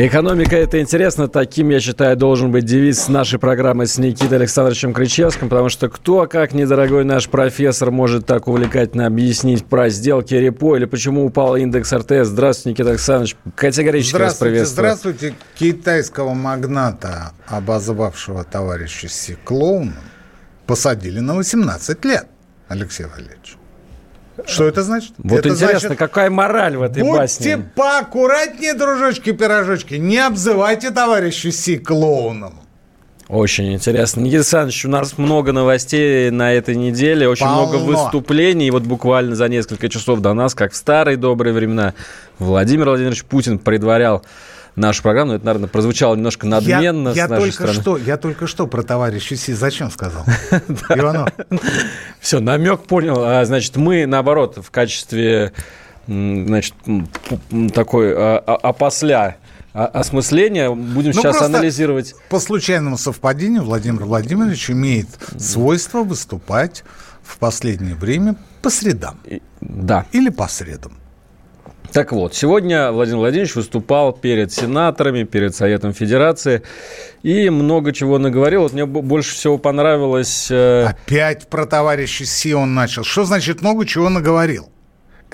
Экономика – это интересно. Таким, я считаю, должен быть девиз нашей программы с Никитой Александровичем Кричевским, потому что кто, как недорогой наш профессор, может так увлекательно объяснить про сделки репо или почему упал индекс РТС. Здравствуйте, Никита Александрович. Категорически вас Здравствуйте, приветствую. здравствуйте. Китайского магната, обозвавшего товарища Си клоуном, посадили на 18 лет, Алексей Валерьевич. Что это значит? Вот это интересно, значит, какая мораль в этой Будьте басне? поаккуратнее, дружочки-пирожочки. Не обзывайте товарища Си клоуном. Очень интересно. Никита Александрович, у нас много новостей на этой неделе, очень Полно. много выступлений. И вот буквально за несколько часов до нас, как в старые добрые времена, Владимир Владимирович Путин предварял нашу программу. Это, наверное, прозвучало немножко надменно я, я только стороны. что, я только что про товарища Си зачем сказал? Иванов, Все, намек понял. А, значит, мы, наоборот, в качестве значит, такой а, а- опосля осмысления будем Ну, сейчас анализировать. По случайному совпадению Владимир Владимирович имеет свойство выступать в последнее время по средам И- Да. или по средам. Так вот, сегодня Владимир Владимирович выступал перед сенаторами, перед Советом Федерации и много чего наговорил. Вот мне бо- больше всего понравилось... э, Опять про товарища Си он начал. Что значит много чего наговорил?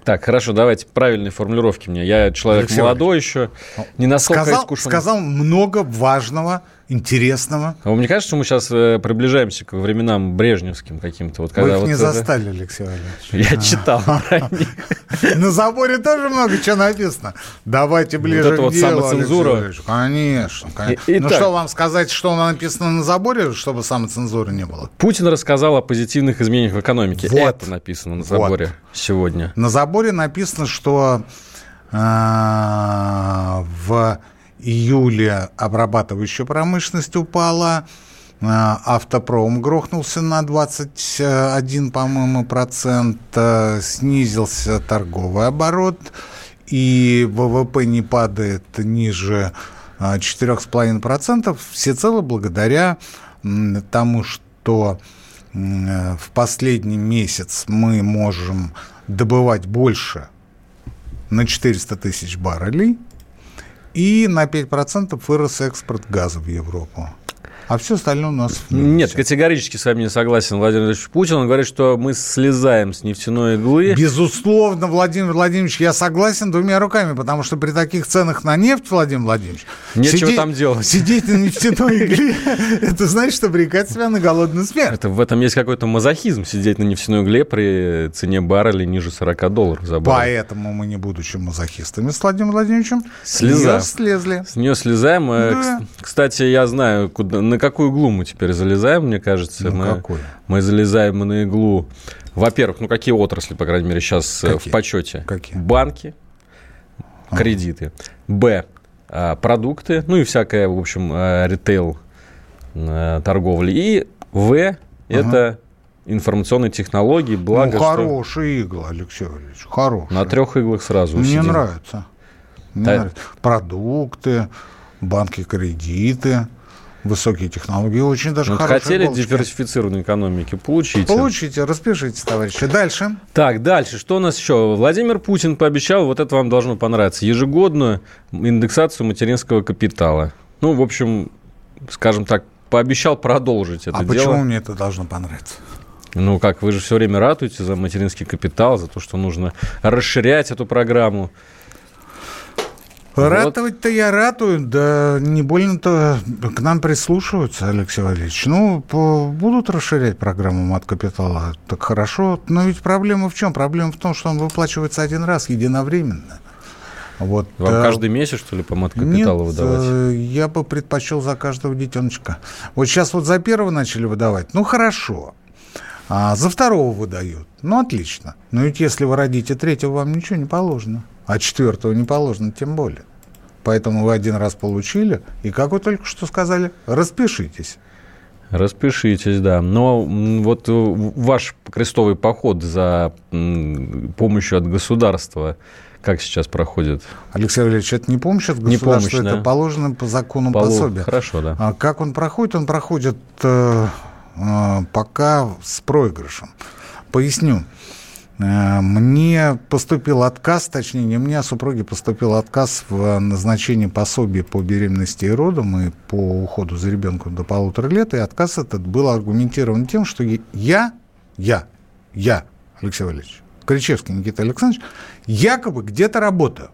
Так, хорошо, давайте правильные формулировки мне. Я человек Алексей молодой еще, не настолько Сказал, искушен. сказал много важного, интересного. А вам не кажется, что мы сейчас э, приближаемся к временам брежневским каким-то? Вот, Вы когда их вот не это- застали, Алексей Валерьевич. Я читал про них. На заборе тоже много чего написано. Давайте ближе это к вот делу, самоцензура. Конечно. конечно. И- ну что, вам сказать, что написано на заборе, чтобы самоцензуры не было? Путин рассказал о позитивных изменениях в экономике. Вот. Это написано на заборе сегодня. На заборе написано, что э, в июле обрабатывающая промышленность упала, э, автопром грохнулся на 21, по-моему, процент, э, снизился торговый оборот, и ВВП не падает ниже э, 4,5%, всецело благодаря тому, что в последний месяц мы можем добывать больше на 400 тысяч баррелей, и на 5% вырос экспорт газа в Европу. А все остальное у нас. Нет, категорически с вами не согласен Владимир Владимирович Путин. Он говорит, что мы слезаем с нефтяной иглы. Безусловно, Владимир Владимирович, я согласен двумя руками, потому что при таких ценах на нефть, Владимир Владимирович, Нечего там делать. Сидеть на нефтяной игле, это значит обрекать себя на голодную смерть. Это, в этом есть какой-то мазохизм, сидеть на нефтяной угле при цене барреля ниже 40 долларов за баррель. Поэтому мы, не будучи мазохистами с Владимиром Владимировичем, Слеза. с неё слезли. С нее слезаем. Э, Да. кс- Кстати, я знаю, куда, на какую иглу мы теперь залезаем, мне кажется. Ну, мы, какую? мы залезаем на иглу. Во-первых, ну какие отрасли, по крайней мере, сейчас э, в Какие? почете? Какие? Банки, А. кредиты. Б. а, Продукты, ну и всякая, в общем, а, ритейл торговли. И В. Это информационные технологии, благо, ну, что хорошая игла, Алексей Валерьевич, хорошая. на трех иглах сразу Мне сидим. нравится. Мне Да. нравится. Продукты, банки кредиты, высокие технологии. Очень даже Вот хорошие хотели иголочки. диверсифицированной экономики? Получите. Получите, распишитесь, товарищи. Дальше. Так, дальше. Что у нас еще? Владимир Путин пообещал, вот это вам должно понравиться, ежегодную индексацию материнского капитала. Ну, в общем, скажем так, пообещал продолжить это а дело. почему мне это должно понравиться? Ну, как, вы же все время ратуете за материнский капитал, за то, что нужно расширять эту программу. Ратовать-то я ратую, да не больно-то к нам прислушиваются, Алексей Валерьевич. Ну, по- будут расширять программу мат капитала, так хорошо. Но ведь проблема в чем? Проблема в том, что он выплачивается один раз, единовременно. Вот, Вам э, каждый месяц, что ли, по мат-капиталу Нет, выдавать? э, я бы предпочел за каждого детеночка. Вот сейчас вот за первого начали выдавать. Ну, хорошо. А за второго выдают. Ну, отлично. Но ведь если вы родите третьего, вам ничего не положено. А четвертого не положено тем более. Поэтому вы один раз получили, и, как вы только что сказали, распишитесь. Распишитесь, да. Но вот ваш крестовый поход за помощью от государства, как сейчас проходит? Алексей Валерьевич, это не помощь от государства, не помощь, это да. положено по закону Полу... пособия. Хорошо, да. А как он проходит? Он проходит э, э, пока с проигрышем. Поясню. Э, мне поступил отказ, точнее, не мне, а супруге поступил отказ в назначении пособия по беременности и родам и по уходу за ребенком до полутора лет. И отказ этот был аргументирован тем, что я, я, я, Алексей Валерьевич, Кричевский Никита Александрович, якобы где-то работаю.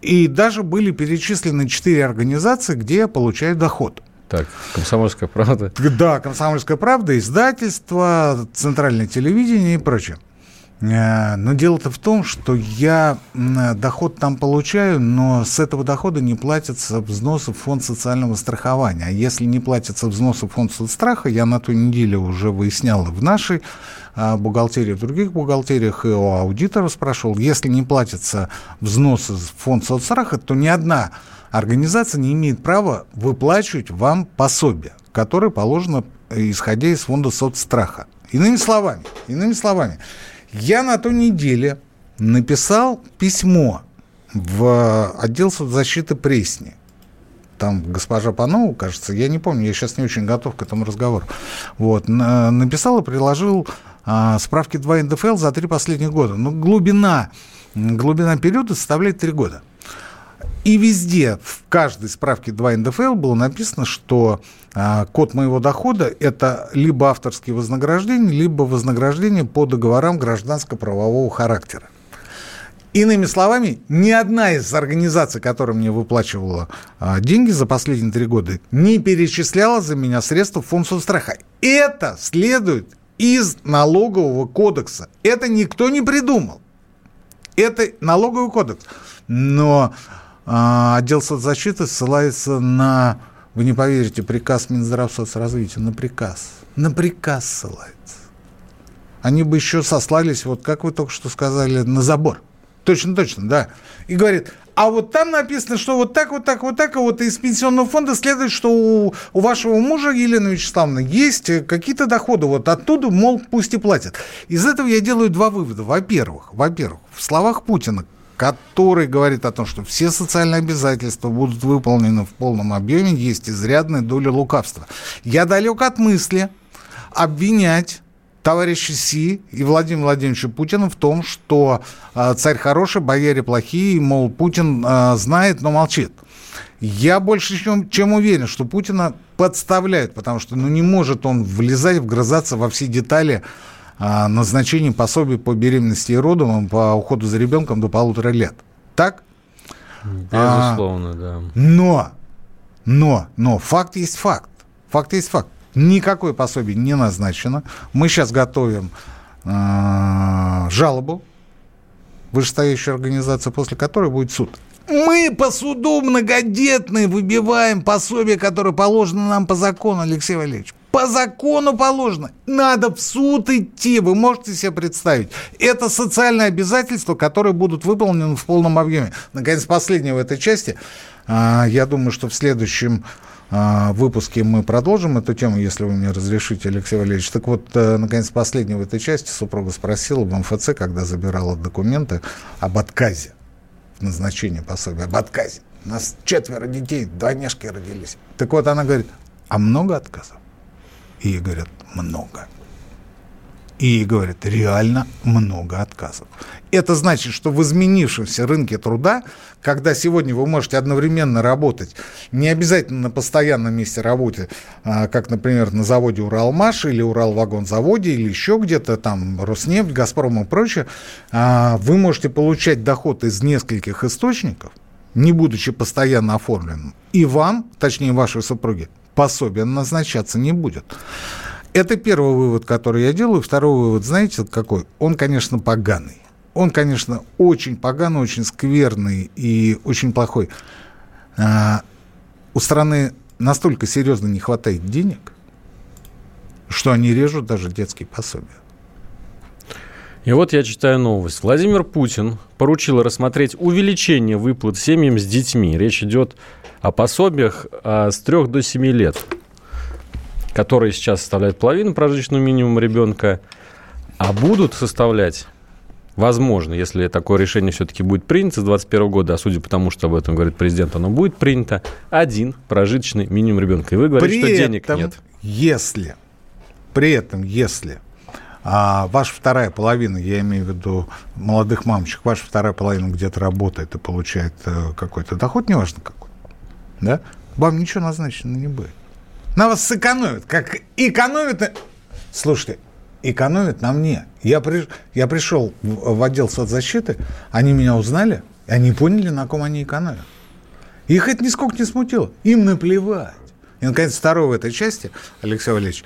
И даже были перечислены четыре организации, где я получаю доход. Так, «Комсомольская правда». Да, «Комсомольская правда», издательство, центральное телевидение и прочее. Э, но дело-то в том, что я доход там получаю, но с этого дохода не платятся взносы в фонд социального страхования. А если не платятся взносы в фонд соцстраха, я на той неделе уже выяснял в нашей а, бухгалтерии, в других бухгалтериях и у аудиторов спрашивал, если не платятся взносы в фонд соцстраха, то ни одна организация не имеет права выплачивать вам пособие, которое положено исходя из фонда соцстраха. Иными словами, иными словами, я на той неделе написал письмо в отдел соцзащиты Пресни. Там госпожа Панова, кажется, я не помню, я сейчас не очень готов к этому разговору. Вот, написал и приложил а, справки 2 НДФЛ за три последних года. Но глубина, глубина периода составляет три года. И везде, в каждой справке 2 НДФЛ было написано, что а, код моего дохода – это либо авторские вознаграждения, либо вознаграждения по договорам гражданско-правового характера. Иными словами, ни одна из организаций, которая мне выплачивала а, деньги за последние три года, не перечисляла за меня средства в фонд соцстраха. Это следует из налогового кодекса. Это никто не придумал. Это налоговый кодекс. Но отдел соцзащиты ссылается на, вы не поверите, приказ Минздрав соцразвития, на приказ. На приказ ссылается. Они бы еще сослались, вот как вы только что сказали, на забор. Точно, точно, да. И говорит, а вот там написано, что вот так, вот так, вот так, а вот из пенсионного фонда следует, что у, у вашего мужа Елены Вячеславовны есть какие-то доходы, вот оттуда, мол, пусть и платят. Из этого я делаю два вывода. Во-первых, во-первых, в словах Путина, который говорит о том, что все социальные обязательства будут выполнены в полном объеме, есть изрядная доля лукавства. Я далек от мысли обвинять товарища Си и Владимира Владимировича Путина в том, что э, царь хороший, бояре плохие, мол, Путин э, знает, но молчит. Я больше чем, чем уверен, что Путина подставляют, потому что ну, не может он влезать, вгрызаться во все детали назначение пособий по беременности и родам, по уходу за ребенком до полутора лет. Так? Безусловно, а, да. Но, но, но факт есть факт. Факт есть факт. Никакое пособие не назначено. Мы сейчас готовим э, жалобу вышестоящую организацию, после которой будет суд. Мы по суду многодетные выбиваем пособие, которое положено нам по закону, Алексей Валерьевич. По закону положено. Надо в суд идти. Вы можете себе представить. Это социальные обязательства, которые будут выполнены в полном объеме. Наконец, последнее в этой части. А, я думаю, что в следующем а, выпуске мы продолжим эту тему, если вы мне разрешите, Алексей Валерьевич. Так вот, э, наконец, последнее в этой части супруга спросила в МФЦ, когда забирала документы об отказе в назначении пособия, об отказе. У нас четверо детей, двойняшки родились. Так вот, она говорит, а много отказов? И говорят, много. И говорят, реально много отказов. Это значит, что в изменившемся рынке труда, когда сегодня вы можете одновременно работать, не обязательно на постоянном месте работы, а, как, например, на заводе Уралмаш или Уралвагонзаводе или еще где-то там Роснефть, Газпром и прочее, а, вы можете получать доход из нескольких источников, не будучи постоянно оформленным. И вам, точнее вашей супруге, пособие назначаться не будет. Это первый вывод, который я делаю. Второй вывод, знаете, какой? Он, конечно, поганый. Он, конечно, очень поганый, очень скверный и очень плохой. А, у страны настолько серьезно не хватает денег, что они режут даже детские пособия. И вот я читаю новость. Владимир Путин поручил рассмотреть увеличение выплат семьям с детьми. Речь идет о пособиях а, с 3 до 7 лет. которые сейчас составляют половину прожиточного минимума ребенка, а будут составлять Возможно, если такое решение все-таки будет принято с 2021 года, а судя по тому, что об этом говорит президент, оно будет принято, один прожиточный минимум ребенка. И вы говорите, при что денег этом, нет. Если, при этом, если а ваша вторая половина, я имею в виду молодых мамочек, ваша вторая половина где-то работает и получает э, какой-то доход, неважно какой, да, вам ничего назначено не будет. На вас сэкономят, как экономят... Слушайте, экономят на мне. Я, при, я пришел в, отдел соцзащиты, они меня узнали, и они поняли, на ком они экономят. Их это нисколько не смутило. Им наплевать. И, наконец, второе в этой части, Алексей Валерьевич,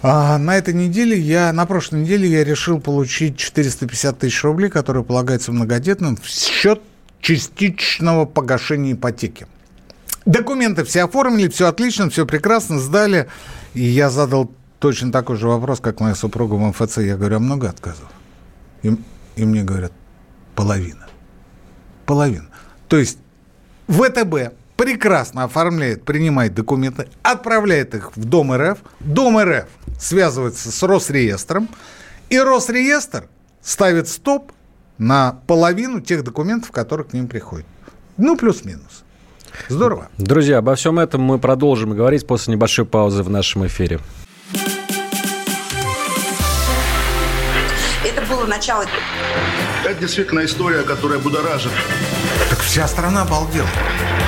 а на этой неделе я, на прошлой неделе я решил получить 450 тысяч рублей, которые полагаются многодетным, в счет частичного погашения ипотеки. Документы все оформили, все отлично, все прекрасно, сдали. И я задал точно такой же вопрос, как моя супруга в МФЦ. Я говорю, а много отказов? И, и мне говорят, половина. Половина. То есть ВТБ прекрасно оформляет, принимает документы, отправляет их в Дом РФ. Дом РФ связывается с Росреестром, и Росреестр ставит стоп на половину тех документов, которые к ним приходят. Ну, плюс-минус. Здорово. Друзья, обо всем этом мы продолжим говорить после небольшой паузы в нашем эфире. Это было начало. Это действительно история, которая будоражит. Так вся страна обалдела.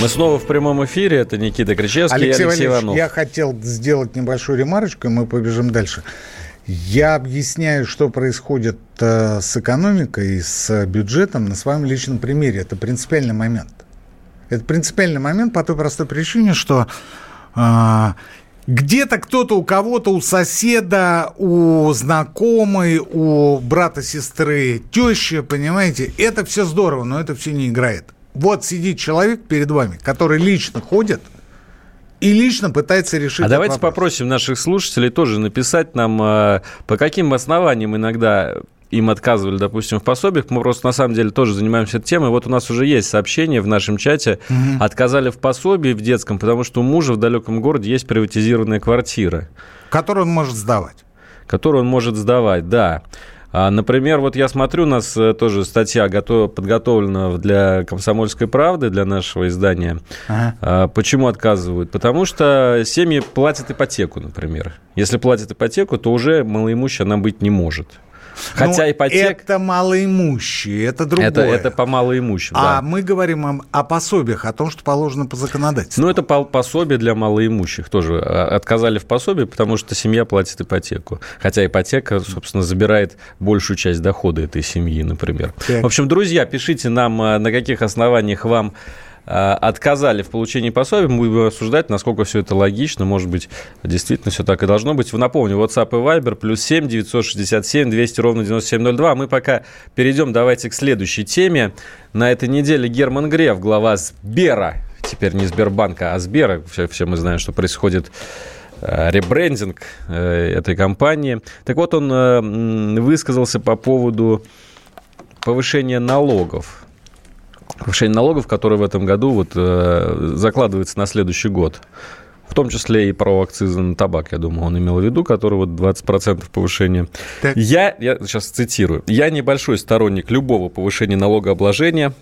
Мы снова в прямом эфире. Это Никита Кричевский Алексей, и Алексей Иванов. я хотел сделать небольшую ремарочку, и мы побежим дальше. Я объясняю, что происходит э, с экономикой и с бюджетом на своем личном примере. Это принципиальный момент. Это принципиальный момент по той простой причине, что э, где-то кто-то у кого-то, у соседа, у знакомой, у брата, сестры, тещи, понимаете, это все здорово, но это все не играет. Вот сидит человек перед вами, который лично ходит и лично пытается решить. А давайте вопрос. попросим наших слушателей тоже написать нам, э, по каким основаниям иногда им отказывали, допустим, в пособиях. Мы просто на самом деле тоже занимаемся этой темой. Вот у нас уже есть сообщение в нашем чате. Отказали в пособии в детском, потому что у мужа в далеком городе есть приватизированная квартира, Который он может сдавать. которую он может сдавать, да. А, например, вот я смотрю, у нас э, тоже статья готов, подготовлена для «Комсомольской правды», для нашего издания. Ага. А, Почему отказывают? Потому что семьи платят ипотеку, например. Если платят ипотеку, то уже малоимущей она быть не может. Хотя Ну, ипотека... Это малоимущие, это другое. Это, это по малоимущим, А да. мы говорим о, о пособиях, о том, что положено по законодательству. Ну, это по- пособие для малоимущих тоже. А, Отказали в пособии, потому что семья платит ипотеку. Хотя ипотека, собственно, забирает большую часть дохода этой семьи, например. Так. В общем, друзья, пишите нам, а, на каких основаниях вам отказали в получении пособия, мы будем обсуждать, насколько все это логично, может быть, действительно все так и должно быть. Напомню, WhatsApp и Viber, плюс 7 967 200 ровно 9702. А мы пока перейдем, давайте к следующей теме. На этой неделе Герман Греф, глава Сбера, теперь не Сбербанка, а Сбера, все, все мы знаем, что происходит э, ребрендинг э, этой компании. Так вот, он э, высказался по поводу повышения налогов. Повышение налогов, которое в этом году вот, э, закладывается на следующий год. В том числе и про акцизы на табак, я думаю, он имел в виду, который вот 20% повышения. Так. Я, я сейчас цитирую, я небольшой сторонник любого повышения налогообложения,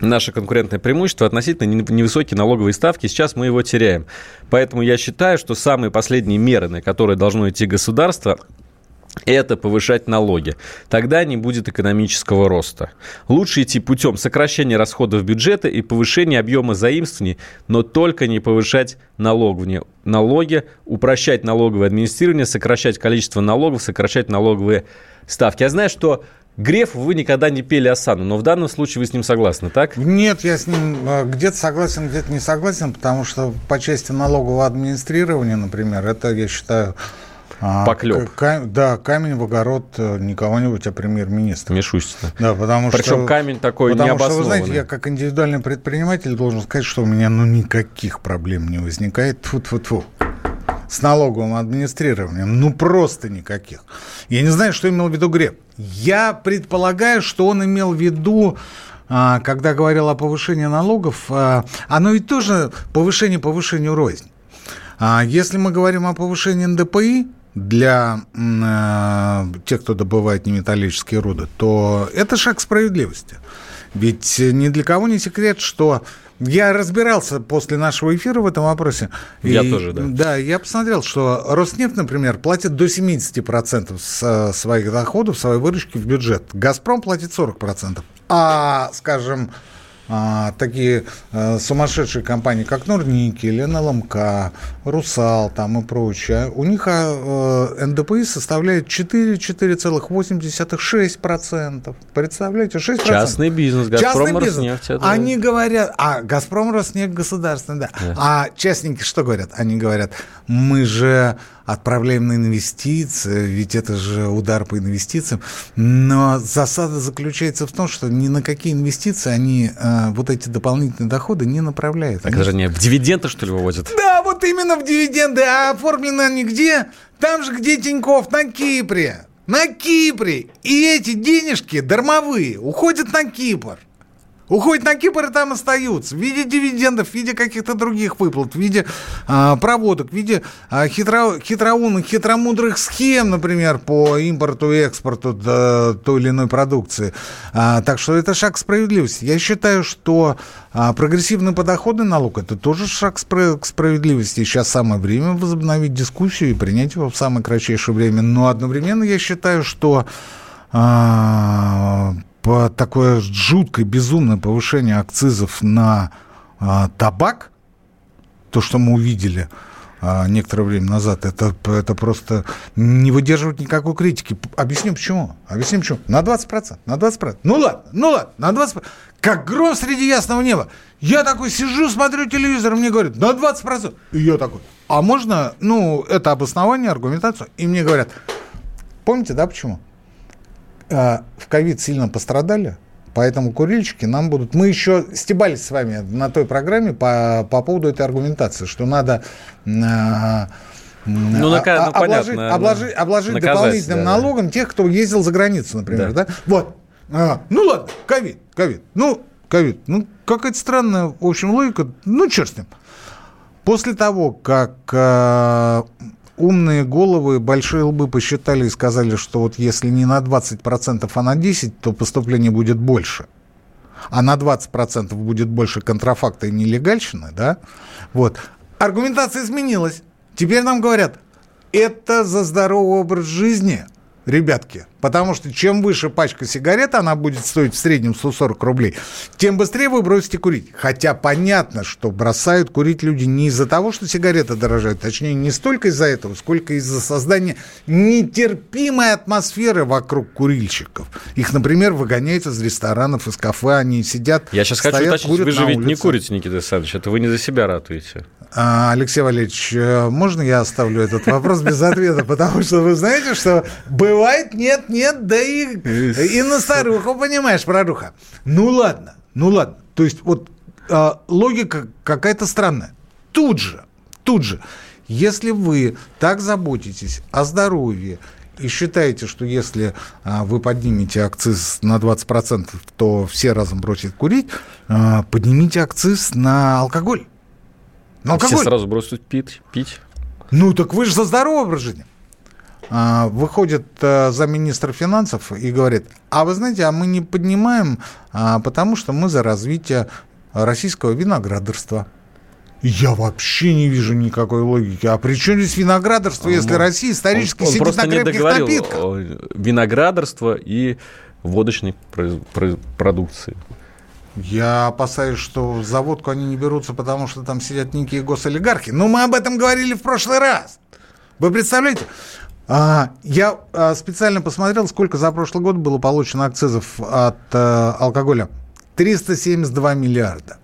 Наше конкурентное преимущество относительно не- невысокие налоговые ставки, сейчас мы его теряем. Поэтому я считаю, что самые последние меры, на которые должно идти государство, это повышать налоги. Тогда не будет экономического роста. Лучше идти путем сокращения расходов бюджета и повышения объема заимствований, но только не повышать налоговые налоги, упрощать налоговое администрирование, сокращать количество налогов, сокращать налоговые ставки. Я знаю, что Грефу вы никогда не пели Асану, но в данном случае вы с ним согласны, так? Нет, я с ним э, где-то согласен, где-то не согласен, потому что по части налогового администрирования, например, это, я считаю, А, Поклеп. к- да, камень в огород э, не кого-нибудь, а премьер-министра. Мишустина. Да, потому что... Причем камень такой Потому что, вы необоснованный. знаете, я как индивидуальный предприниматель должен сказать, что у меня ну никаких проблем не возникает. тьфу тьфу тьфу с налоговым администрированием. Ну, просто никаких. Я не знаю, что имел в виду Греб. Я предполагаю, что он имел в виду, а, когда говорил о повышении налогов, а, оно ведь тоже повышение повышению рознь. А Если мы говорим о повышении НДПИ для э, тех, кто добывает неметаллические руды, то это шаг справедливости. Ведь ни для кого не секрет, что я разбирался после нашего эфира в этом вопросе. Я И, тоже, да. Да, я посмотрел, что Роснефть, например, платит до 70% с своих доходов, своей выручки в бюджет. Газпром платит 40%. А, скажем, а, такие э, сумасшедшие компании, как Норникель, НЛМК, Русал там и прочее, у них а, э, НДПИ составляет 4,86%. Представляете, 6%. Частный бизнес, «Газпром», Частный бизнес. «Роснефть», это- Они говорят, а Газпром, Роснефть государственный, да. А частники что говорят? Они говорят, мы же отправляем на инвестиции, ведь это же удар по инвестициям. Но засада заключается в том, что ни на какие инвестиции они э, вот эти дополнительные доходы не направляют. Так Они это же не в дивиденды, что ли, выводят? да, вот именно в дивиденды. А оформлены они где? Там же, где Тиньков, на Кипре. На Кипре. И эти денежки дармовые уходят на Кипр. Уходят на Кипр и там остаются. В виде дивидендов, в виде каких-то других выплат, в виде а, проводок, в виде а, хитро, хитроумных, хитромудрых схем, например, по импорту и экспорту да, той или иной продукции. А, так что это шаг справедливости. Я считаю, что а, прогрессивный подоходный налог это тоже шаг спра- к справедливости. Сейчас самое время возобновить дискуссию и принять его в самое кратчайшее время. Но одновременно я считаю, что а, такое жуткое, безумное повышение акцизов на а, табак, то, что мы увидели а, некоторое время назад, это, это просто не выдерживает никакой критики. Объясню почему. Объясню почему. На 20%. На 20%. Ну ладно, ну ладно, на 20%. Как гром среди ясного неба. Я такой сижу, смотрю телевизор, мне говорят, на 20%. И я такой, а можно, ну, это обоснование, аргументацию? И мне говорят, помните, да, почему? А, в ковид сильно пострадали, поэтому курильщики нам будут... Мы еще стебались с вами на той программе по, по поводу этой аргументации, что надо... а, Ну, нака- а- ну, понятно, обложить, да. обложить, обложить Наказать, дополнительным да, да. налогом тех, кто ездил за границу, например, да? Да. Вот. А, ну ладно, ковид, ковид. Ну, ковид. Ну, какая-то странная, в общем, логика. Ну, черт с ним. После того, как э, умные головы, большие лбы посчитали и сказали, что вот если не на 20%, а на 10%, то поступление будет больше. А на 20% будет больше контрафакта и нелегальщины, да? Вот. Аргументация изменилась. Теперь нам говорят, это за здоровый образ жизни, ребятки. Потому что чем выше пачка сигарет, она будет стоить в среднем 140 рублей, тем быстрее вы бросите курить. Хотя понятно, что бросают курить люди не из-за того, что сигареты дорожают, точнее, не столько из-за этого, сколько из-за создания нетерпимой атмосферы вокруг курильщиков. Их, например, выгоняют из ресторанов, из кафе, они сидят, Я сейчас хочу стоят, уточнить, курят вы же ведь не улице. курите, Никита Александрович, это вы не за себя ратуете. А, Алексей Валерьевич, э, можно я оставлю этот вопрос без ответа? Потому что вы знаете, что бывает нет-нет, да и, и на старуху, понимаешь, проруха. Ну ладно, ну ладно. То есть вот а, логика какая-то странная. Тут же, тут же, если вы так заботитесь о здоровье и считаете, что если а, вы поднимете акциз на 20%, то все разом бросят курить, а, поднимите акциз на алкоголь. На Все алкоголь. сразу бросят пить, пить. Ну, так вы же за здоровый образ жизни. А, выходит а, замминистра финансов и говорит, а вы знаете, а мы не поднимаем, а, потому что мы за развитие российского виноградарства. Я вообще не вижу никакой логики. А при чем здесь виноградарство, если Россия исторически он, он сидит просто на крепких напитках? виноградарство и водочной продукции. Я опасаюсь, что за водку они не берутся, потому что там сидят некие госолигархи. Но мы об этом говорили в прошлый раз. Вы представляете? А, я а, специально посмотрел, сколько за прошлый год было получено акцизов от а, алкоголя. 372 миллиарда.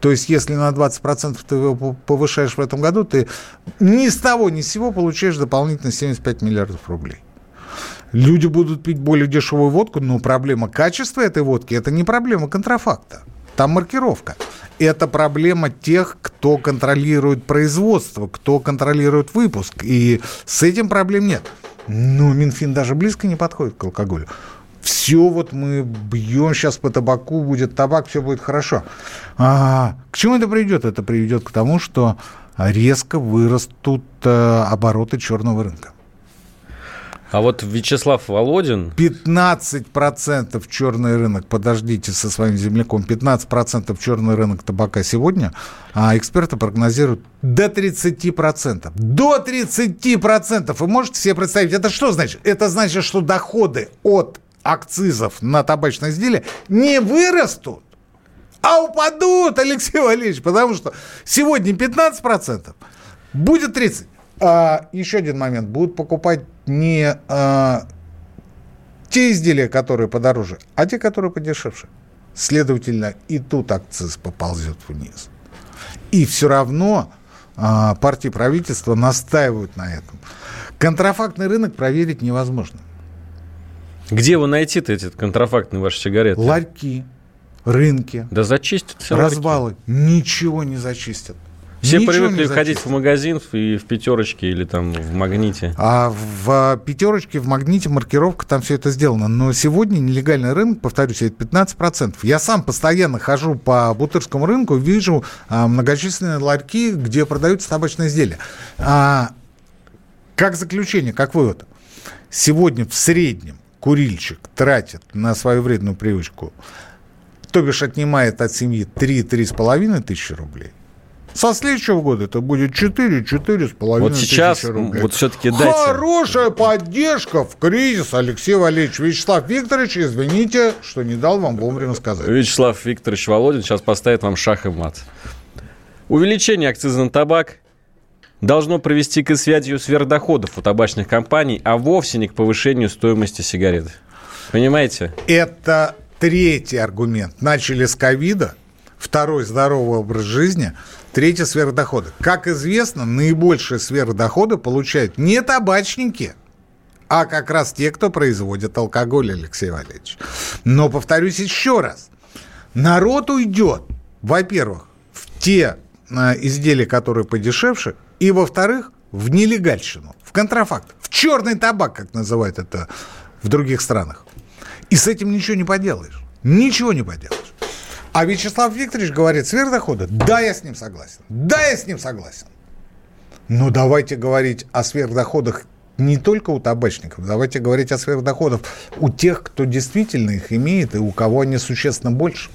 То есть, если на 20% ты его повышаешь в этом году, ты ни с того, ни с сего получаешь дополнительно 75 миллиардов рублей. Люди будут пить более дешевую водку, но проблема качества этой водки – это не проблема контрафакта. Там маркировка. Это проблема тех, кто контролирует производство, кто контролирует выпуск. И с этим проблем нет. Но Минфин даже близко не подходит к алкоголю. Все вот мы бьем сейчас по табаку, будет табак, все будет хорошо. А, к чему это приведет? Это приведет к тому, что резко вырастут а, обороты черного рынка. А вот Вячеслав Володин... 15% черный рынок, подождите со своим земляком, 15% черный рынок табака сегодня, а эксперты прогнозируют до 30%. До 30%! Вы можете себе представить, это что значит? Это значит, что доходы от акцизов на табачные изделия не вырастут, а упадут, Алексей Валерьевич, потому что сегодня 15%, будет 30%. А, еще один момент. Будут покупать не а, те изделия, которые подороже, а те, которые подешевше. Следовательно, и тут акциз поползет вниз. И все равно а, партии правительства настаивают на этом. Контрафактный рынок проверить невозможно. Где его найти-то, этот контрафактный ваши сигареты? Ларьки, рынки. Да зачистят все Развалы. Ларьки. Ничего не зачистят. Все Ничего привыкли ходить в магазин и в пятерочке или там в магните. А в пятерочке, в магните маркировка, там все это сделано. Но сегодня нелегальный рынок, повторюсь, это 15%. Я сам постоянно хожу по Бутырскому рынку, вижу а, многочисленные ларьки, где продаются табачные изделия. А, как заключение, как вывод. Сегодня в среднем курильщик тратит на свою вредную привычку, то бишь отнимает от семьи 3-3,5 тысячи рублей – со следующего года это будет 4, 4 с половиной Вот сейчас рублей. вот все-таки дайте... Хорошая поддержка в кризис, Алексей Валерьевич. Вячеслав Викторович, извините, что не дал вам вовремя сказать. Вячеслав Викторович Володин сейчас поставит вам шах и мат. Увеличение акциза на табак должно привести к изъятию сверхдоходов у табачных компаний, а вовсе не к повышению стоимости сигарет. Понимаете? Это третий аргумент. Начали с ковида, второй – здоровый образ жизни – Третье – сверхдоходы. Как известно, наибольшие сверхдоходы получают не табачники, а как раз те, кто производит алкоголь, Алексей Валерьевич. Но повторюсь еще раз. Народ уйдет, во-первых, в те э, изделия, которые подешевше, и, во-вторых, в нелегальщину, в контрафакт, в черный табак, как называют это в других странах. И с этим ничего не поделаешь. Ничего не поделаешь. А Вячеслав Викторович говорит, сверхдоходы, да, я с ним согласен. Да, я с ним согласен. Но давайте говорить о сверхдоходах не только у табачников, давайте говорить о сверхдоходах у тех, кто действительно их имеет и у кого они существенно больше.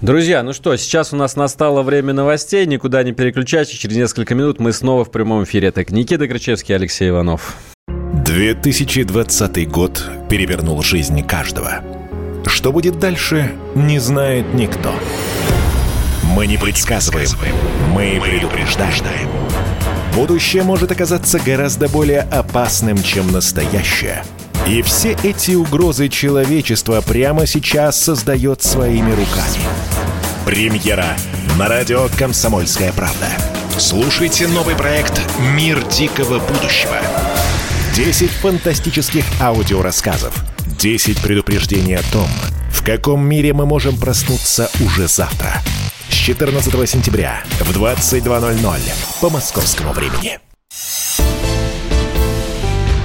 Друзья, ну что, сейчас у нас настало время новостей, никуда не переключайтесь, через несколько минут мы снова в прямом эфире. Так, Никита Крычевский, Алексей Иванов. 2020 год перевернул жизнь каждого. Что будет дальше, не знает никто. Мы не предсказываем, мы предупреждаем. Будущее может оказаться гораздо более опасным, чем настоящее. И все эти угрозы человечество прямо сейчас создает своими руками. Премьера на радио «Комсомольская правда». Слушайте новый проект «Мир дикого будущего». 10 фантастических аудиорассказов – 10 предупреждений о том, в каком мире мы можем проснуться уже завтра. С 14 сентября в 22.00 по московскому времени.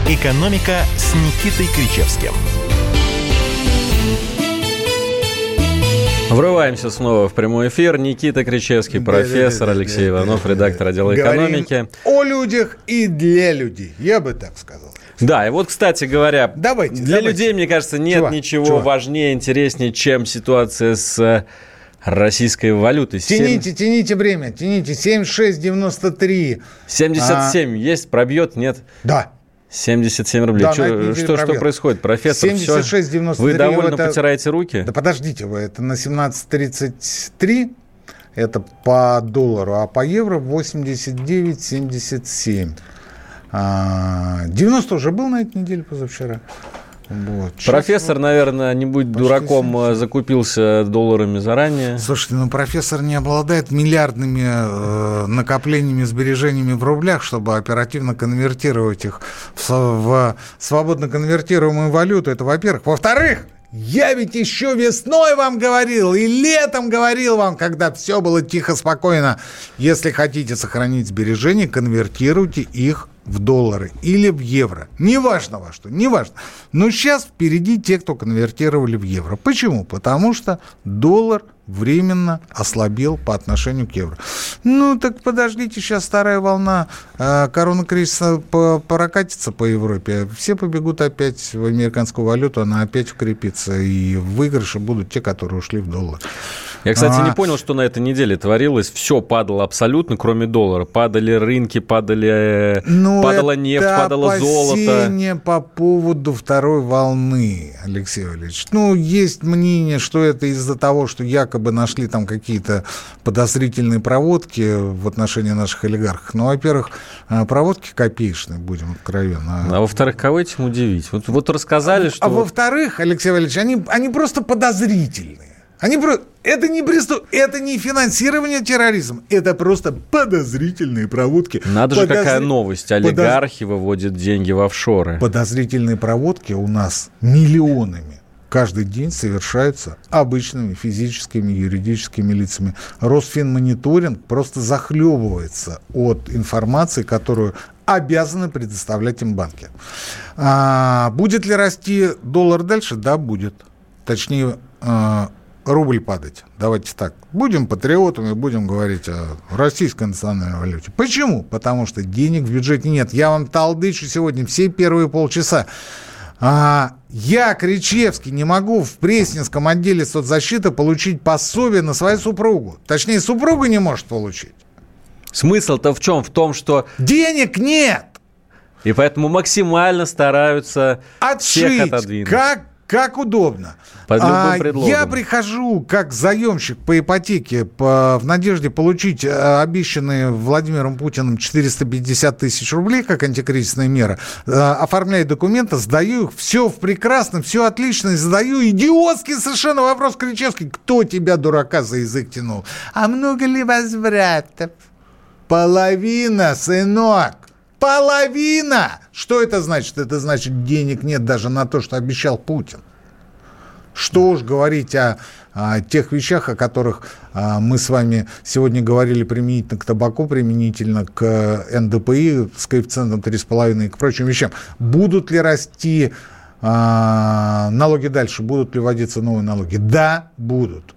«Экономика» с Никитой Кричевским. Врываемся снова в прямой эфир. Никита Кричевский, профессор, Алексей Иванов, редактор отдела экономики. О людях и для людей, я бы так сказал. Да, и вот, кстати говоря, давайте, для давайте. людей, мне кажется, нет чего, ничего чего? важнее, интереснее, чем ситуация с э, российской валютой. Тяните, 7... тяните время, тяните. 76,93. 77 а... есть, пробьет, нет? Да. 77 рублей. Да, что, что, что происходит, профессор? 76,93. Вы довольно это... потираете руки? Да подождите вы, это на 17,33. Это по доллару, а по евро 89,77. 90 а, уже был на этой неделе позавчера. Вот. Профессор, наверное, не будь дураком, 70. Э, закупился долларами заранее. Слушайте, ну профессор не обладает миллиардными э, накоплениями, сбережениями в рублях, чтобы оперативно конвертировать их в, в свободно конвертируемую валюту. Это во-первых. Во-вторых, я ведь еще весной вам говорил и летом говорил вам, когда все было тихо, спокойно. Если хотите сохранить сбережения, конвертируйте их в доллары или в евро. Неважно во что, неважно. Но сейчас впереди те, кто конвертировали в евро. Почему? Потому что доллар временно ослабел по отношению к евро. Ну, так подождите, сейчас вторая волна э, коронакризиса прокатится по Европе. Все побегут опять в американскую валюту, она опять укрепится. И выигрыши будут те, которые ушли в доллар. Я, кстати, а... не понял, что на этой неделе творилось. Все падало абсолютно, кроме доллара. Падали рынки, падали, ну, падала нефть, падало золото. по поводу второй волны, Алексей Валерьевич. Ну, есть мнение, что это из-за того, что якобы нашли там какие-то подозрительные проводки в отношении наших олигархов. Ну, во-первых, э, проводки копеечные, будем откровенно. А во-вторых, кого этим удивить? Вот, вот рассказали, а, что... А во-вторых, Алексей Валерьевич, они, они просто подозрительные. Они просто... Это не преступ... это не финансирование терроризма, это просто подозрительные проводки. Надо Подозр... же какая новость. Олигархи Подоз... выводят деньги в офшоры. Подозрительные проводки у нас миллионами каждый день совершаются обычными физическими, юридическими лицами. Росфинмониторинг просто захлебывается от информации, которую обязаны предоставлять им банки. А, будет ли расти доллар дальше? Да, будет. Точнее, а, рубль падать. Давайте так. Будем патриотами, будем говорить о российской национальной валюте. Почему? Потому что денег в бюджете нет. Я вам талдычу сегодня все первые полчаса. А, я, Кричевский, не могу в Пресненском отделе соцзащиты получить пособие на свою супругу. Точнее, супруга не может получить. Смысл-то в чем? В том, что... Денег нет! И поэтому максимально стараются Отшить, всех отодвинуть. Как как удобно. Под а, я прихожу как заемщик по ипотеке по, в надежде получить а, обещанные Владимиром Путиным 450 тысяч рублей как антикризисная мера. А, оформляю документы, сдаю их, все в прекрасном, все отлично, и задаю идиотский совершенно вопрос Кричевский. Кто тебя, дурака, за язык тянул? А много ли возвратов? Половина, сынок. Половина! Что это значит? Это значит, денег нет даже на то, что обещал Путин. Что уж говорить о, о тех вещах, о которых а, мы с вами сегодня говорили применительно к табаку, применительно к НДПИ с коэффициентом 3,5 и к прочим вещам. Будут ли расти а, налоги дальше? Будут ли вводиться новые налоги? Да, будут.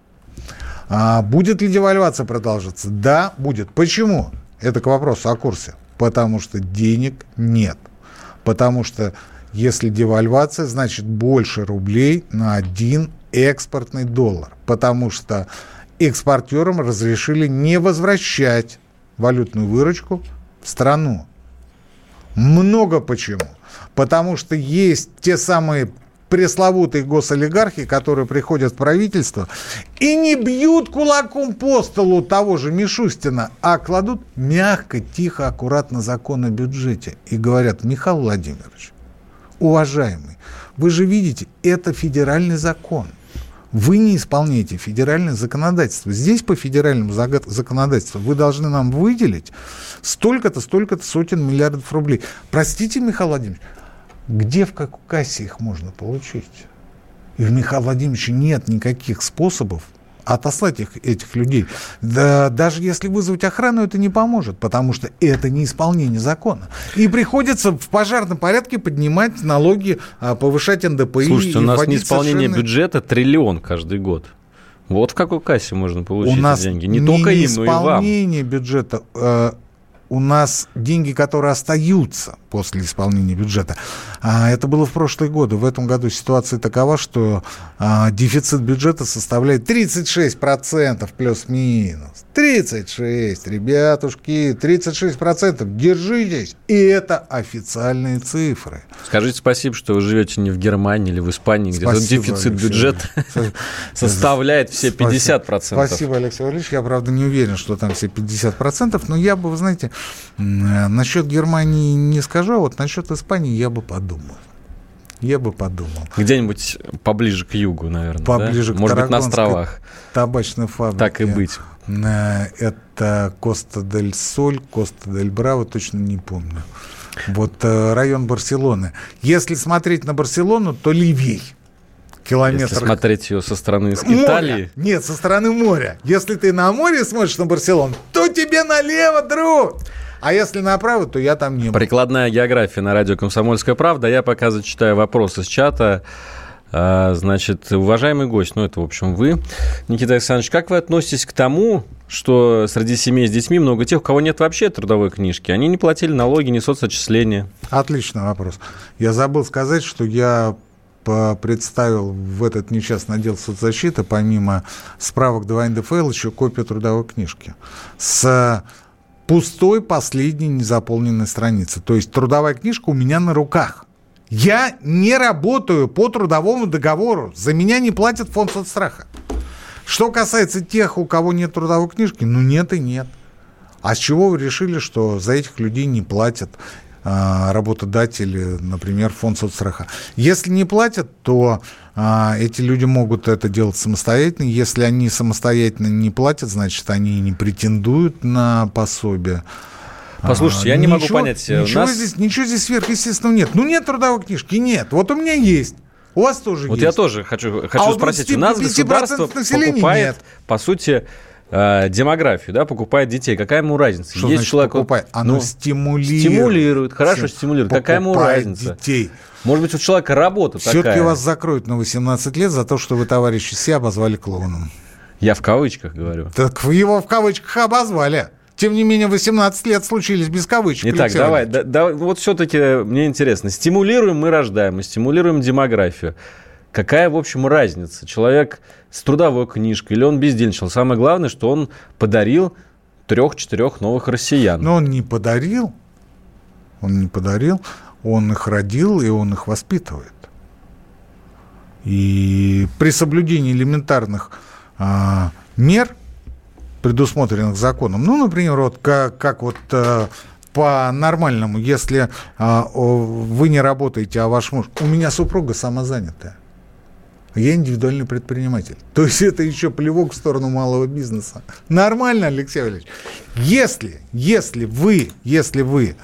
А, будет ли девальвация продолжаться? Да, будет. Почему? Это к вопросу о курсе потому что денег нет. Потому что если девальвация, значит больше рублей на один экспортный доллар. Потому что экспортерам разрешили не возвращать валютную выручку в страну. Много почему. Потому что есть те самые пресловутые госолигархи, которые приходят в правительство и не бьют кулаком по столу того же Мишустина, а кладут мягко, тихо, аккуратно закон о бюджете и говорят, Михаил Владимирович, уважаемый, вы же видите, это федеральный закон. Вы не исполняете федеральное законодательство. Здесь по федеральному законодательству вы должны нам выделить столько-то, столько-то сотен миллиардов рублей. Простите, Михаил Владимирович, где в какой кассе их можно получить? И у Михаила Владимировича нет никаких способов отослать их, этих людей. Да, даже если вызвать охрану, это не поможет, потому что это не исполнение закона. И приходится в пожарном порядке поднимать налоги, а, повышать НДПИ. Слушайте, у нас не исполнение совершенно... бюджета триллион каждый год. Вот в какой кассе можно получить у нас деньги. Не, не только им, но и вам. исполнение бюджета. Э, у нас деньги, которые остаются после исполнения бюджета. А, это было в прошлые годы. В этом году ситуация такова, что а, дефицит бюджета составляет 36% плюс-минус. 36, ребятушки, 36%. Держитесь. И это официальные цифры. Скажите спасибо, что вы живете не в Германии или в Испании, где спасибо, дефицит Алексей. бюджета составляет все 50%. Спасибо, Алексей Валерьевич. Я, правда, не уверен, что там все 50%, но я бы, вы знаете, насчет Германии не скажу, а вот насчет Испании я бы подумал. Я бы подумал. Где-нибудь поближе к югу, наверное. Поближе да? к Может быть, на островах. Табачной фабрике. Так и быть. Э, Это Коста-дель-Соль, Коста-дель-Браво, точно не помню. Вот э, район Барселоны. Если смотреть на Барселону, то левей. Километр. Если смотреть ее со стороны с Моря. Италии. Нет, со стороны моря. Если ты на море смотришь на Барселону, то тебе налево, друг. А если направо, то я там не был. Прикладная география на радио «Комсомольская правда». Я пока зачитаю вопросы из чата. А, Значит, уважаемый гость, ну это, в общем, вы, Никита Александрович, как вы относитесь к тому, что среди семей с детьми много тех, у кого нет вообще трудовой книжки? Они не платили налоги, не соцотчисления. Отличный вопрос. Я забыл сказать, что я представил в этот несчастный отдел соцзащиты, помимо справок 2 НДФЛ, еще копию трудовой книжки с пустой последней незаполненной страницы. То есть трудовая книжка у меня на руках. Я не работаю по трудовому договору. За меня не платит фонд соцстраха. Что касается тех, у кого нет трудовой книжки, ну нет и нет. А с чего вы решили, что за этих людей не платят а, работодатели, например, фонд соцстраха? Если не платят, то эти люди могут это делать самостоятельно. Если они самостоятельно не платят, значит, они не претендуют на пособие. Послушайте, А, я не могу ничего- понять, э, Ничего, нас- здесь, ничего здесь сверхъестественного нет. Ну, нет трудовой книжки, нет. Вот у меня есть. У вас тоже Вот есть. я тоже хочу, хочу А спросить. У нас 25% государство покупает, нет. по сути, э, демографию, да, покупает детей. Какая ему разница? Что Есть значит человек, покупает? Оно ну, стимулирует. стимулирует, хорошо, Стим- стимулирует. Какая ему разница? детей. Может быть, у человека работа Все-таки такая. вас закроют на 18 лет за то, что вы товарища себя обозвали клоуном. Я в кавычках говорю. Так вы его в кавычках обозвали. Тем не менее, 18 лет случились без кавычек. Итак, давай, да- да- вот все-таки мне интересно. Стимулируем мы рождаемость, стимулируем демографию. Какая, в общем, разница? Человек с трудовой книжкой или он бездельничал? Самое главное, что он подарил трех-четырех новых россиян. Но он не подарил. Он не подарил. Он их родил, и он их воспитывает. И при соблюдении элементарных а, мер, предусмотренных законом, ну, например, вот как, как вот а, по-нормальному, если а, вы не работаете, а ваш муж... У меня супруга самозанятая. Я индивидуальный предприниматель. То есть это еще плевок в сторону малого бизнеса. Нормально, Алексей Валерьевич. Если, если вы, если вы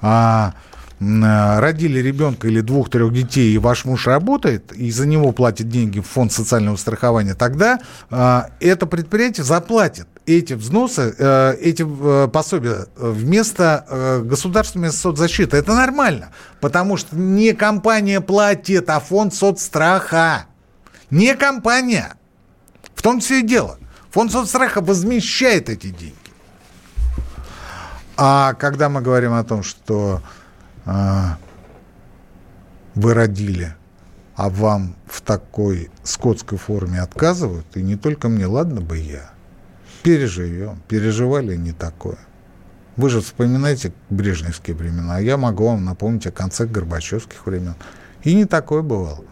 а, а, родили ребенка или двух-трех детей, и ваш муж работает, и за него платит деньги в фонд социального страхования, тогда а, это предприятие заплатит эти взносы, э, эти э, пособия вместо э, государственной соцзащиты. Это нормально, потому что не компания платит, а фонд соцстраха. Не компания. В том все и дело. Фонд соцстраха возмещает эти деньги. А когда мы говорим о том, что а, вы родили, а вам в такой скотской форме отказывают, и не только мне, ладно бы я, переживем, переживали не такое. Вы же вспоминаете брежневские времена, а я могу вам напомнить о конце горбачевских времен. И не такое бывало.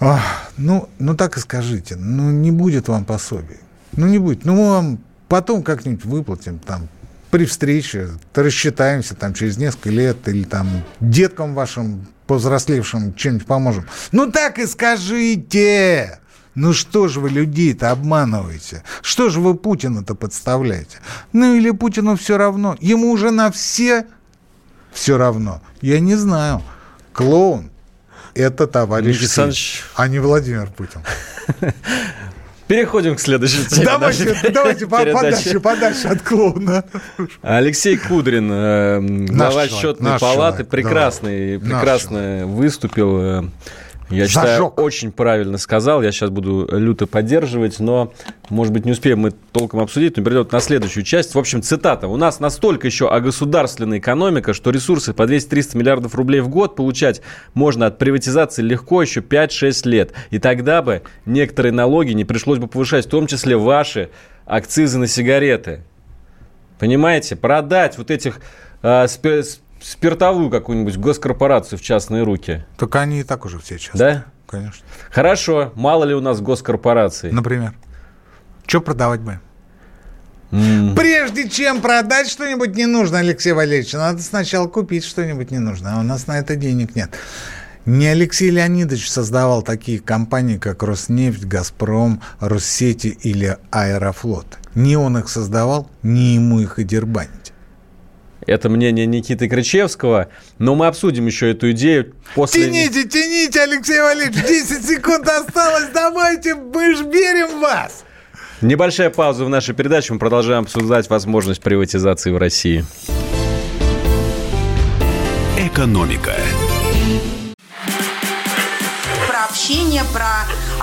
Ах, ну, ну так и скажите, ну не будет вам пособий. Ну не будет. Ну мы вам потом как-нибудь выплатим там при встрече, рассчитаемся там через несколько лет или там деткам вашим повзрослевшим чем-нибудь поможем. Ну так и скажите! Ну что же вы людей-то обманываете? Что же вы Путина-то подставляете? Ну или Путину все равно? Ему уже на все все равно. Я не знаю. Клоун это товарищ Александрович. а не Владимир Путин. Переходим к следующей теме. Давайте, нашей давайте передачи. подальше, подальше от клоуна. Алексей Кудрин, э, глава счетной палаты, человек, прекрасный, прекрасно выступил. Э, Я считаю, Зажег. очень правильно сказал. Я сейчас буду люто поддерживать, но, может быть, не успеем мы толком обсудить, но перейдет на следующую часть. В общем, цитата. «У нас настолько еще огосударственная экономика, что ресурсы по 200-300 миллиардов рублей в год получать можно от приватизации легко еще 5-6 лет. И тогда бы некоторые налоги не пришлось бы повышать, в том числе ваши акцизы на сигареты». Понимаете, продать вот этих а, спи- с- спиртовую какую-нибудь госкорпорацию в частные руки. Только они и так уже все сейчас. Да? Конечно. Хорошо, мало ли у нас госкорпораций. Например. Что продавать будем? Mm. Прежде чем продать что-нибудь не нужно, Алексей Валерьевич, надо сначала купить что-нибудь не нужно, а у нас на это денег нет. Не Алексей Леонидович создавал такие компании, как Роснефть, Газпром, Россети или Аэрофлот. Не он их создавал, не ему их и дербанить. Это мнение Никиты Крычевского. Но мы обсудим еще эту идею после... Тяните, тяните, Алексей Валерьевич, 10 секунд осталось, давайте, мы ж верим в вас. Небольшая пауза в нашей передаче. Мы продолжаем обсуждать возможность приватизации в России. Экономика общение, про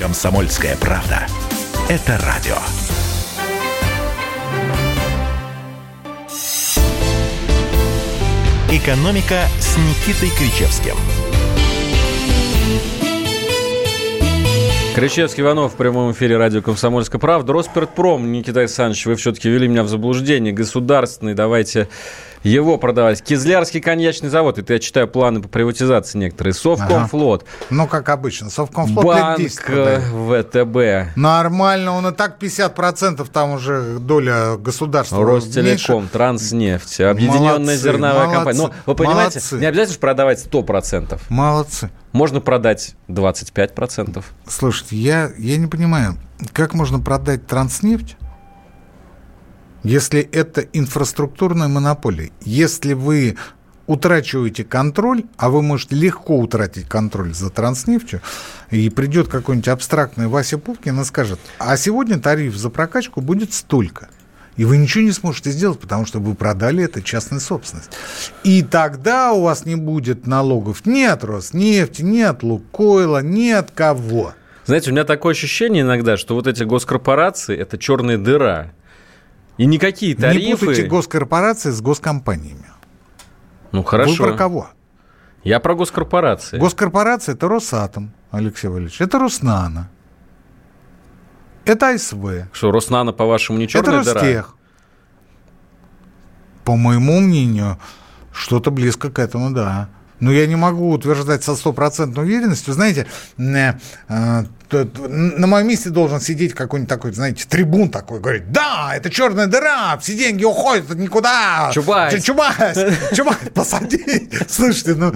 Комсомольская правда. Это радио. «Экономика» с Никитой Кричевским. Кричевский Иванов в прямом эфире радио «Комсомольская правда». Роспиртпром, Никита Александрович, вы все-таки ввели меня в заблуждение. Государственный, давайте его продавать. Кизлярский коньячный завод. Это я читаю планы по приватизации некоторые. Совкомфлот. Ага. Ну, как обычно. Совкомфлот Банк ВТБ. Нормально. Он и так 50% там уже доля государства. Ростелеком, меньше. Транснефть, Объединенная молодцы, зерновая молодцы, компания. Но вы понимаете, молодцы. не обязательно продавать 100%. Молодцы. Можно продать 25%. Слушайте, я, я не понимаю, как можно продать Транснефть, если это инфраструктурная монополия, если вы утрачиваете контроль, а вы можете легко утратить контроль за транснефтью, и придет какой-нибудь абстрактный Вася Пупкин и скажет, а сегодня тариф за прокачку будет столько. И вы ничего не сможете сделать, потому что вы продали это частной собственность. И тогда у вас не будет налогов ни от Роснефти, ни от Лукойла, ни от кого. Знаете, у меня такое ощущение иногда, что вот эти госкорпорации – это черная дыра. И никакие тарифы... Не путайте госкорпорации с госкомпаниями. Ну, хорошо. Вы про кого? Я про госкорпорации. Госкорпорация – это Росатом, Алексей Валерьевич. Это Роснано. Это АСВ. Что, Роснано, по-вашему, не черная это Ростех. По моему мнению, что-то близко к этому, да. Но я не могу утверждать со стопроцентной уверенностью. Знаете, э, на моем месте должен сидеть какой-нибудь такой, знаете, трибун такой, говорит, да, это черная дыра, все деньги уходят никуда. Чубайс. Чубайс, Чубайс, посади. Слушайте, ну,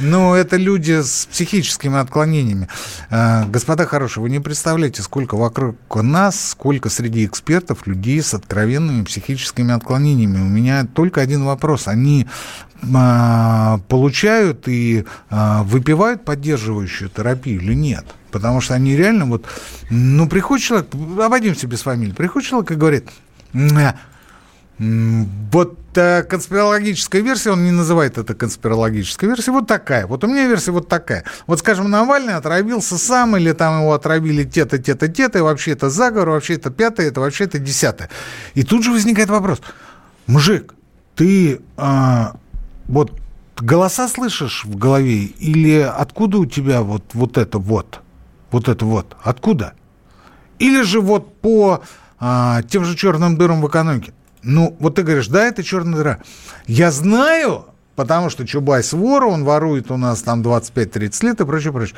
ну, это люди с психическими отклонениями. Э, господа хорошие, вы не представляете, сколько вокруг нас, сколько среди экспертов людей с откровенными психическими отклонениями. У меня только один вопрос. Они а, получают и а, выпивают поддерживающую терапию или нет? Потому что они реально вот... Ну, приходит человек, обойдемся без фамилии, приходит человек и говорит, вот э, конспирологическая версия, он не называет это конспирологической версией, вот такая. Вот у меня версия вот такая. Вот, скажем, Навальный отравился сам, или там его отравили те-то, те-то, те-то, и вообще это заговор, вообще это пятое, это вообще это десятое. И тут же возникает вопрос. Мужик, ты а, вот голоса слышишь в голове, или откуда у тебя вот, вот это вот? Вот это вот. Откуда? Или же вот по а, тем же черным дырам в экономике. Ну, вот ты говоришь, да, это черная дыра. Я знаю, потому что Чубайс вор, он ворует у нас там 25-30 лет и прочее, прочее.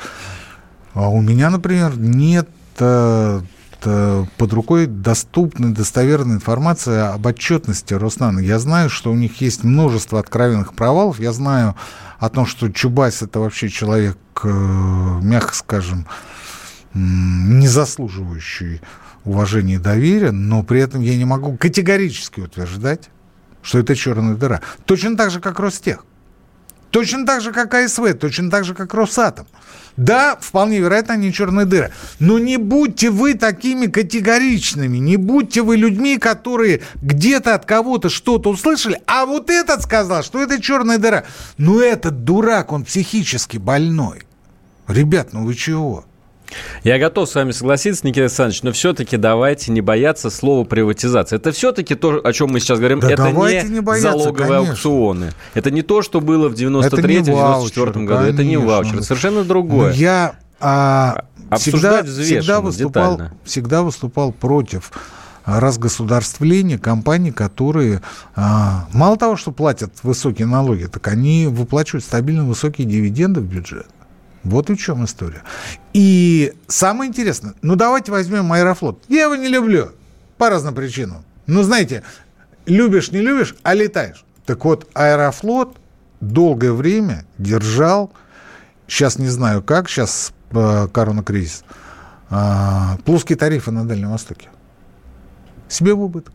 А у меня, например, нет э, под рукой доступная, достоверная информация об отчетности Роснана. Я знаю, что у них есть множество откровенных провалов. Я знаю о том, что Чубайс это вообще человек, э, мягко скажем, не заслуживающий уважения и доверия, но при этом я не могу категорически утверждать, что это черная дыра. Точно так же, как Ростех. Точно так же, как АСВ, точно так же, как Росатом. Да, вполне вероятно, они черные дыры. Но не будьте вы такими категоричными, не будьте вы людьми, которые где-то от кого-то что-то услышали, а вот этот сказал, что это черная дыра. Ну, этот дурак, он психически больной. Ребят, ну вы чего? Я готов с вами согласиться, Никита Александрович, но все-таки давайте не бояться слова приватизация. Это все-таки то, о чем мы сейчас говорим. Да это не, не бояться, залоговые конечно. аукционы. Это не то, что было в 93-94 году. Это не ваучер. Это совершенно другое. Я а, всегда, Обсуждать всегда, взвешенно, выступал, детально. всегда выступал против а, разгосударствления компаний, которые а, мало того, что платят высокие налоги, так они выплачивают стабильно высокие дивиденды в бюджет. Вот и в чем история. И самое интересное, ну давайте возьмем Аэрофлот. Я его не люблю по разным причинам. Ну, знаете, любишь, не любишь, а летаешь. Так вот, Аэрофлот долгое время держал, сейчас не знаю как, сейчас э, коронакризис, э, плоские тарифы на Дальнем Востоке. Себе в убыток.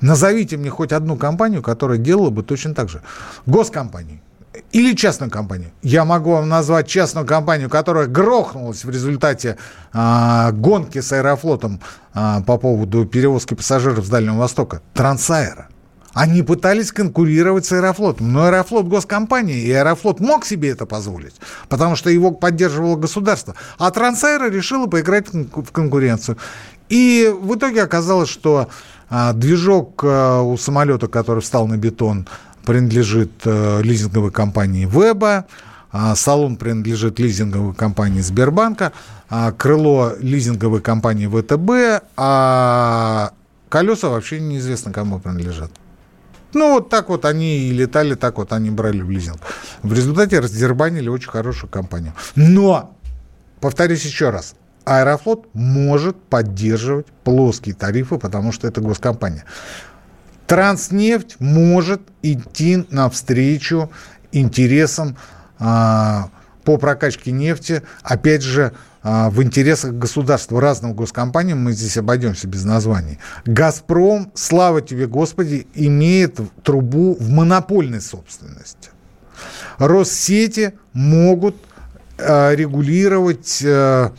Назовите мне хоть одну компанию, которая делала бы точно так же. Госкомпанию или частную компанию. Я могу вам назвать частную компанию, которая грохнулась в результате а, гонки с Аэрофлотом а, по поводу перевозки пассажиров с Дальнего Востока. Трансаэро. Они пытались конкурировать с Аэрофлотом, но Аэрофлот госкомпания, и Аэрофлот мог себе это позволить, потому что его поддерживало государство. А Трансаэро решила поиграть в конку- в конкуренцию. И в итоге оказалось, что а, движок у самолета, который встал на бетон, принадлежит э, лизинговой компании Веба, а салон принадлежит лизинговой компании Сбербанка, а крыло лизинговой компании ВТБ, а колеса вообще неизвестно кому принадлежат. Ну, вот так вот они и летали, так вот они брали в лизинг. В результате раздербанили очень хорошую компанию. Но, повторюсь еще раз, Аэрофлот может поддерживать плоские тарифы, потому что это госкомпания. Транснефть может идти навстречу интересам а, по прокачке нефти, опять же, а, в интересах государства, разным госкомпаниям, мы здесь обойдемся без названий. «Газпром», слава тебе, Господи, имеет трубу в монопольной собственности. Россети могут а, регулировать а,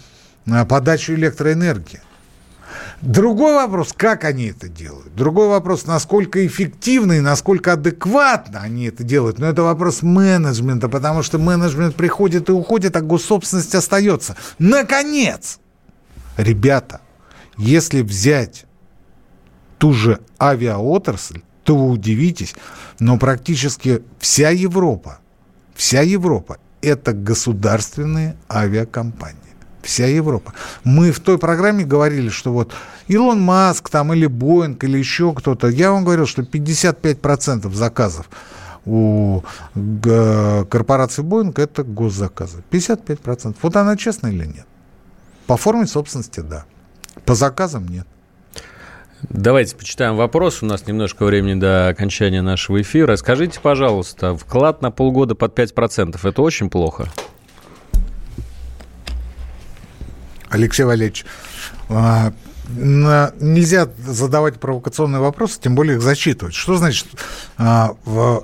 подачу электроэнергии. Другой вопрос, как они это делают. Другой вопрос, насколько эффективно и насколько адекватно они это делают. Но это вопрос менеджмента, потому что менеджмент приходит и уходит, а госсобственность остается. Наконец! Ребята, если взять ту же авиаотрасль, то вы удивитесь, но практически вся Европа, вся Европа – это государственные авиакомпании вся Европа. Мы в той программе говорили, что вот Илон Маск там или Боинг или еще кто-то, я вам говорил, что 55% заказов у корпорации Боинг это госзаказы. 55%. Вот она честная или нет? По форме собственности, да. По заказам нет. Давайте почитаем вопрос. У нас немножко времени до окончания нашего эфира. Скажите, пожалуйста, вклад на полгода под 5% это очень плохо? Алексей Валерьевич, а, нельзя задавать провокационные вопросы, тем более их зачитывать. Что значит, а,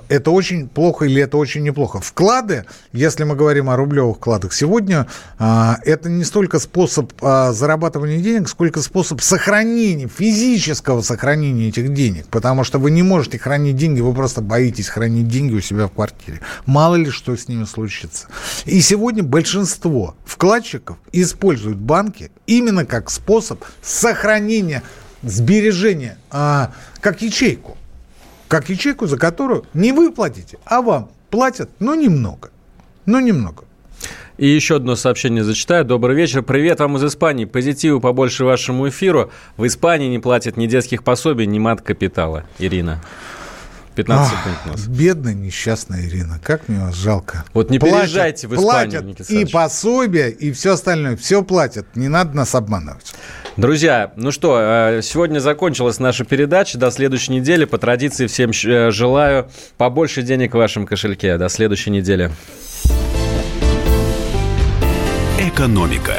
это очень плохо или это очень неплохо? Вклады, если мы говорим о рублевых вкладах сегодня, а, это не столько способ зарабатывания денег, сколько способ сохранения, физического сохранения этих денег. Потому что вы не можете хранить деньги, вы просто боитесь хранить деньги у себя в квартире. Мало ли что с ними случится. И сегодня большинство вкладчиков используют банки именно как способ сохранения сохранения, сбережения, а, как ячейку. Как ячейку, за которую не вы платите, а вам платят, но немного. Но немного. И еще одно сообщение зачитаю. Добрый вечер. Привет вам из Испании. Позитиву побольше вашему эфиру. В Испании не платят ни детских пособий, ни мат-капитала. Ирина. 15 Ах, секунд у нас. Бедная, несчастная Ирина. Как мне вас жалко. Вот не Платят, переезжайте в Испанию, Платят Никита и пособия, и все остальное. Все платят. Не надо нас обманывать. Друзья, ну что, э, сегодня закончилась наша передача. До следующей недели. По традиции всем э, желаю побольше денег в вашем кошельке. До следующей недели. Экономика.